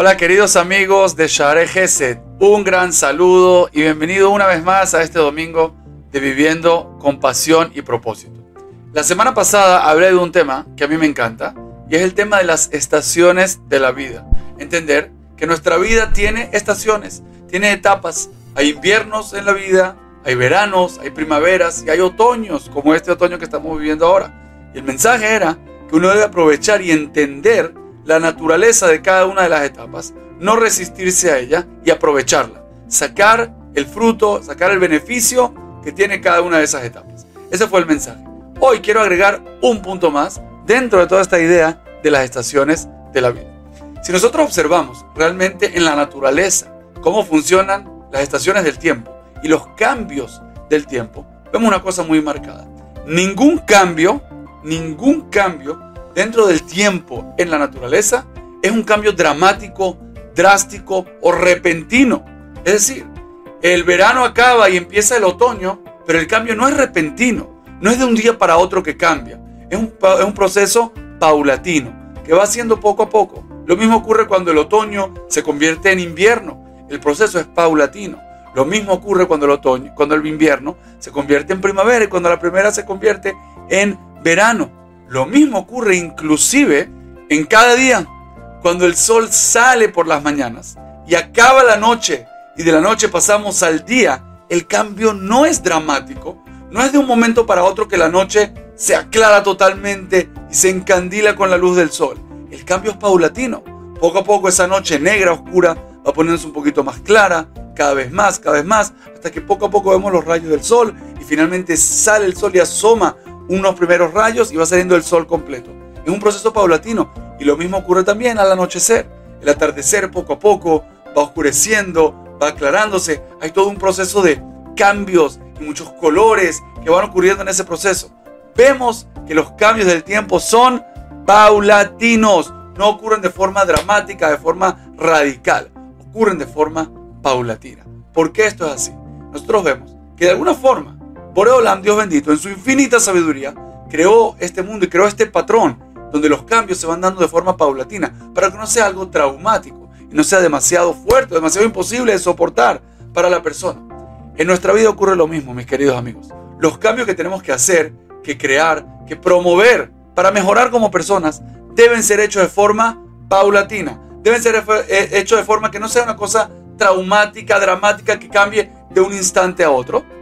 Hola queridos amigos de Share Gesed, un gran saludo y bienvenido una vez más a este domingo de Viviendo con Pasión y Propósito. La semana pasada hablé de un tema que a mí me encanta y es el tema de las estaciones de la vida. Entender que nuestra vida tiene estaciones, tiene etapas. Hay inviernos en la vida, hay veranos, hay primaveras y hay otoños, como este otoño que estamos viviendo ahora. Y el mensaje era que uno debe aprovechar y entender la naturaleza de cada una de las etapas, no resistirse a ella y aprovecharla, sacar el fruto, sacar el beneficio que tiene cada una de esas etapas. Ese fue el mensaje. Hoy quiero agregar un punto más dentro de toda esta idea de las estaciones de la vida. Si nosotros observamos realmente en la naturaleza cómo funcionan las estaciones del tiempo y los cambios del tiempo, vemos una cosa muy marcada. Ningún cambio, ningún cambio dentro del tiempo en la naturaleza es un cambio dramático, drástico o repentino. Es decir, el verano acaba y empieza el otoño, pero el cambio no es repentino, no es de un día para otro que cambia, es un, es un proceso paulatino que va haciendo poco a poco. Lo mismo ocurre cuando el otoño se convierte en invierno, el proceso es paulatino. Lo mismo ocurre cuando el otoño, cuando el invierno se convierte en primavera y cuando la primavera se convierte en verano. Lo mismo ocurre inclusive en cada día. Cuando el sol sale por las mañanas y acaba la noche y de la noche pasamos al día, el cambio no es dramático. No es de un momento para otro que la noche se aclara totalmente y se encandila con la luz del sol. El cambio es paulatino. Poco a poco esa noche negra, oscura, va poniéndose un poquito más clara, cada vez más, cada vez más, hasta que poco a poco vemos los rayos del sol y finalmente sale el sol y asoma unos primeros rayos y va saliendo el sol completo. Es un proceso paulatino y lo mismo ocurre también al anochecer. El atardecer poco a poco va oscureciendo, va aclarándose. Hay todo un proceso de cambios y muchos colores que van ocurriendo en ese proceso. Vemos que los cambios del tiempo son paulatinos, no ocurren de forma dramática, de forma radical, ocurren de forma paulatina. ¿Por qué esto es así? Nosotros vemos que de alguna forma Boreolam, Dios bendito, en su infinita sabiduría, creó este mundo y creó este patrón donde los cambios se van dando de forma paulatina para que no sea algo traumático y no sea demasiado fuerte, demasiado imposible de soportar para la persona. En nuestra vida ocurre lo mismo, mis queridos amigos. Los cambios que tenemos que hacer, que crear, que promover para mejorar como personas deben ser hechos de forma paulatina. Deben ser eh, hechos de forma que no sea una cosa traumática, dramática, que cambie de un instante a otro,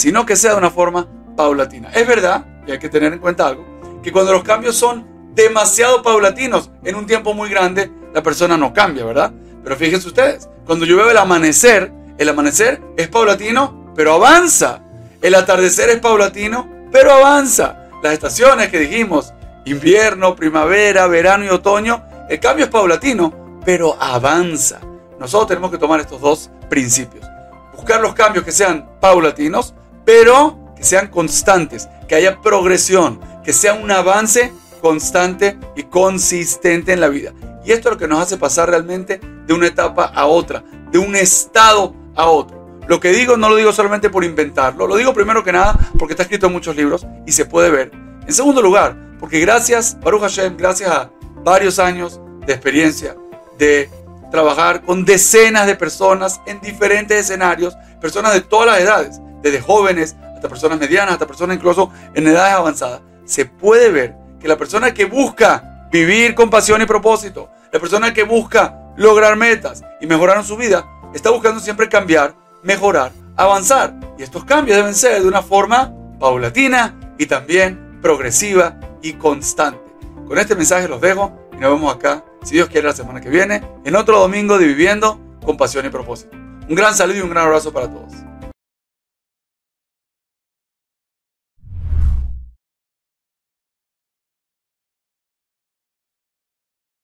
sino que sea de una forma paulatina. Es verdad, y hay que tener en cuenta algo, que cuando los cambios son demasiado paulatinos en un tiempo muy grande, la persona no cambia, ¿verdad? Pero fíjense ustedes, cuando yo veo el amanecer, el amanecer es paulatino, pero avanza. El atardecer es paulatino, pero avanza. Las estaciones que dijimos, invierno, primavera, verano y otoño, el cambio es paulatino, pero avanza. Nosotros tenemos que tomar estos dos principios. Buscar los cambios que sean paulatinos, pero que sean constantes, que haya progresión, que sea un avance constante y consistente en la vida. Y esto es lo que nos hace pasar realmente de una etapa a otra, de un estado a otro. Lo que digo no lo digo solamente por inventarlo, lo digo primero que nada porque está escrito en muchos libros y se puede ver. En segundo lugar, porque gracias, Baruch Hashem, gracias a varios años de experiencia, de trabajar con decenas de personas en diferentes escenarios, personas de todas las edades, desde jóvenes hasta personas medianas, hasta personas incluso en edades avanzadas, se puede ver que la persona que busca vivir con pasión y propósito, la persona que busca lograr metas y mejorar en su vida, está buscando siempre cambiar, mejorar, avanzar. Y estos cambios deben ser de una forma paulatina y también progresiva y constante. Con este mensaje los dejo y nos vemos acá, si Dios quiere, la semana que viene, en otro domingo de Viviendo con Pasión y Propósito. Un gran saludo y un gran abrazo para todos.